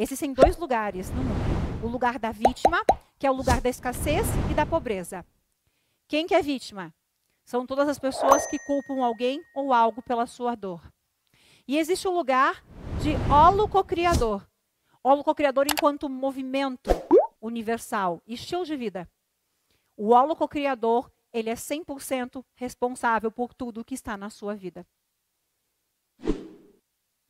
Existem dois lugares no mundo: o lugar da vítima, que é o lugar da escassez e da pobreza. Quem que é vítima? São todas as pessoas que culpam alguém ou algo pela sua dor. E existe o lugar de holococriador. Holococriador enquanto movimento universal, estilo de vida. O holococriador, ele é 100% responsável por tudo que está na sua vida.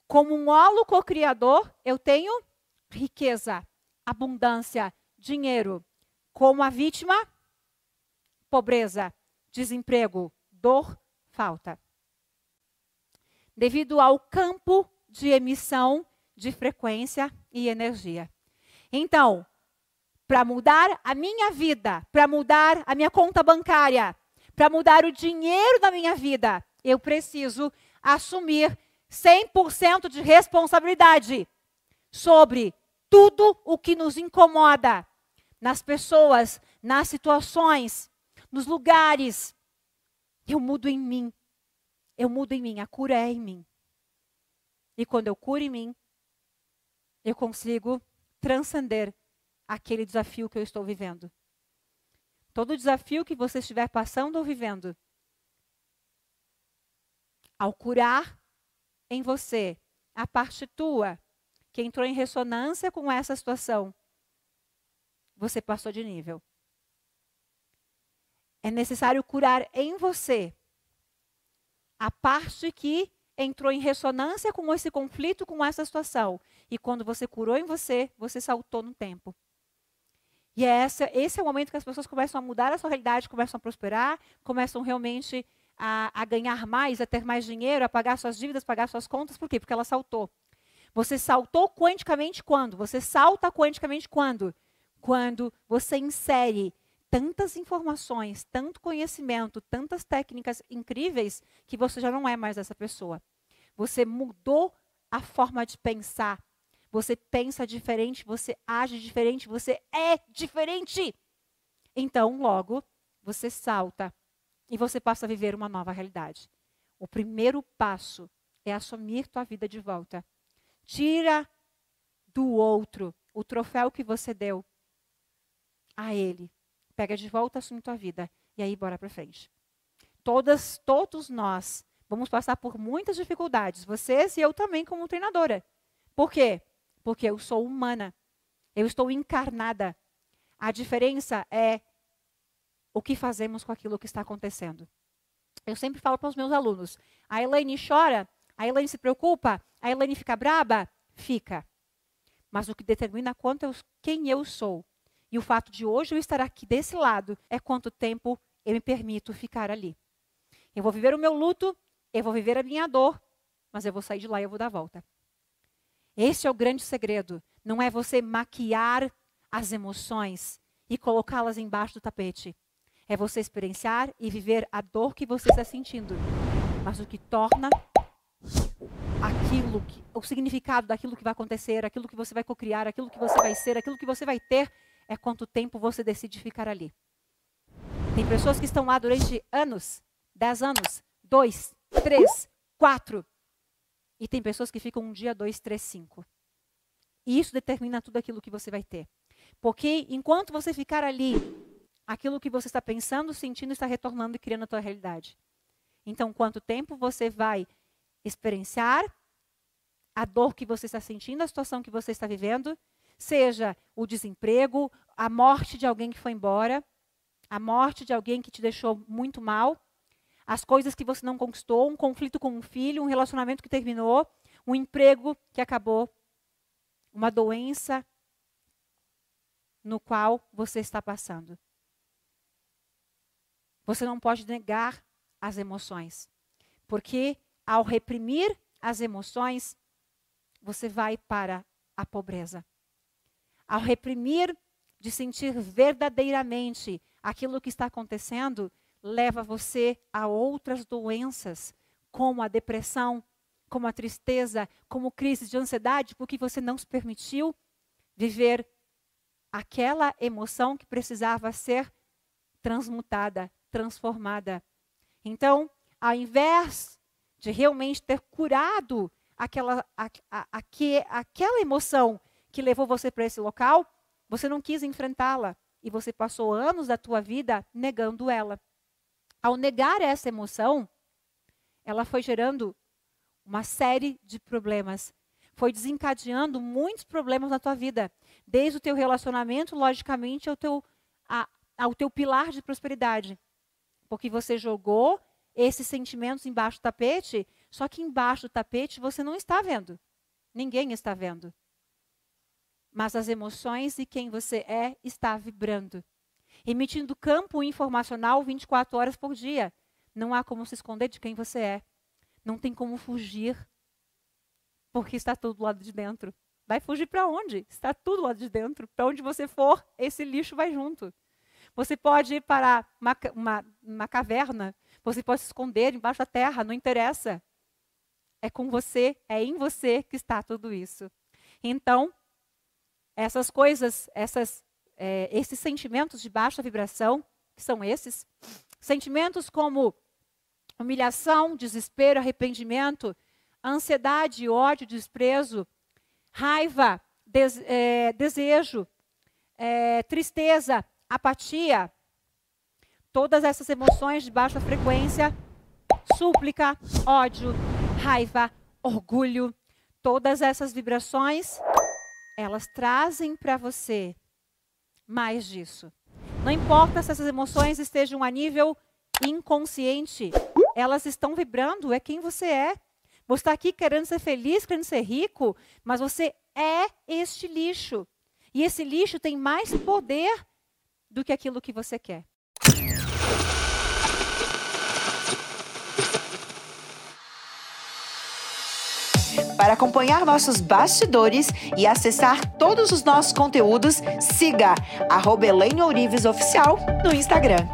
Como um holococriador, eu tenho riqueza, abundância, dinheiro. Como a vítima, pobreza, desemprego, dor, falta. Devido ao campo de emissão de frequência e energia. Então, para mudar a minha vida, para mudar a minha conta bancária, para mudar o dinheiro da minha vida, eu preciso assumir 100% de responsabilidade sobre tudo o que nos incomoda nas pessoas, nas situações, nos lugares. Eu mudo em mim. Eu mudo em mim. A cura é em mim. E quando eu curo em mim, eu consigo transcender aquele desafio que eu estou vivendo. Todo desafio que você estiver passando ou vivendo, ao curar em você a parte tua que entrou em ressonância com essa situação, você passou de nível. É necessário curar em você a parte que entrou em ressonância com esse conflito, com essa situação. E quando você curou em você, você saltou no tempo. E é essa, esse é o momento que as pessoas começam a mudar a sua realidade, começam a prosperar, começam realmente a, a ganhar mais, a ter mais dinheiro, a pagar suas dívidas, pagar suas contas. Por quê? Porque ela saltou. Você saltou quanticamente quando? Você salta quanticamente quando? Quando você insere tantas informações, tanto conhecimento, tantas técnicas incríveis que você já não é mais essa pessoa. Você mudou a forma de pensar. Você pensa diferente, você age diferente, você é diferente. Então, logo, você salta e você passa a viver uma nova realidade. O primeiro passo é assumir tua vida de volta. Tira do outro o troféu que você deu a ele. Pega de volta, assume tua vida e aí bora para frente. Todas, todos nós vamos passar por muitas dificuldades, vocês e eu também como treinadora. Por quê? Porque eu sou humana. Eu estou encarnada. A diferença é o que fazemos com aquilo que está acontecendo. Eu sempre falo para os meus alunos: a Elaine chora, a Elaine se preocupa, a Elaine fica braba? Fica. Mas o que determina quanto eu, quem eu sou e o fato de hoje eu estar aqui desse lado é quanto tempo eu me permito ficar ali. Eu vou viver o meu luto, eu vou viver a minha dor, mas eu vou sair de lá e eu vou dar a volta. Esse é o grande segredo. Não é você maquiar as emoções e colocá-las embaixo do tapete. É você experienciar e viver a dor que você está sentindo. Mas o que torna aquilo, que, o significado daquilo que vai acontecer, aquilo que você vai cocriar, aquilo que você vai ser, aquilo que você vai ter, é quanto tempo você decide ficar ali. Tem pessoas que estão lá durante anos, dez anos, dois, três, quatro, e tem pessoas que ficam um dia, dois, três, cinco. E isso determina tudo aquilo que você vai ter. Porque enquanto você ficar ali, aquilo que você está pensando, sentindo, está retornando e criando a tua realidade. Então, quanto tempo você vai experienciar a dor que você está sentindo, a situação que você está vivendo, seja o desemprego, a morte de alguém que foi embora, a morte de alguém que te deixou muito mal, as coisas que você não conquistou, um conflito com um filho, um relacionamento que terminou, um emprego que acabou, uma doença no qual você está passando. Você não pode negar as emoções, porque ao reprimir as emoções, você vai para a pobreza. Ao reprimir de sentir verdadeiramente aquilo que está acontecendo, leva você a outras doenças, como a depressão, como a tristeza, como crise de ansiedade, porque você não se permitiu viver aquela emoção que precisava ser transmutada, transformada. Então, ao invés de realmente ter curado aquela, a, a, a, aquela emoção que levou você para esse local, você não quis enfrentá-la e você passou anos da tua vida negando ela. Ao negar essa emoção, ela foi gerando uma série de problemas. Foi desencadeando muitos problemas na tua vida, desde o teu relacionamento, logicamente, ao teu, a, ao teu pilar de prosperidade. Porque você jogou esses sentimentos embaixo do tapete, só que embaixo do tapete você não está vendo. Ninguém está vendo. Mas as emoções e quem você é está vibrando emitindo campo informacional 24 horas por dia. Não há como se esconder de quem você é. Não tem como fugir, porque está tudo do lado de dentro. Vai fugir para onde? Está tudo lá de dentro. Para onde você for, esse lixo vai junto. Você pode ir para uma, uma, uma caverna, você pode se esconder embaixo da terra, não interessa. É com você, é em você que está tudo isso. Então, essas coisas, essas é, esses sentimentos de baixa vibração, que são esses, sentimentos como humilhação, desespero, arrependimento, ansiedade, ódio, desprezo, raiva, des, é, desejo, é, tristeza, apatia, todas essas emoções de baixa frequência, súplica, ódio, raiva, orgulho, todas essas vibrações, elas trazem para você mais disso. Não importa se essas emoções estejam a nível inconsciente, elas estão vibrando, é quem você é. Você está aqui querendo ser feliz, querendo ser rico, mas você é este lixo. E esse lixo tem mais poder do que aquilo que você quer. Para acompanhar nossos bastidores e acessar todos os nossos conteúdos, siga arroba Oficial no Instagram.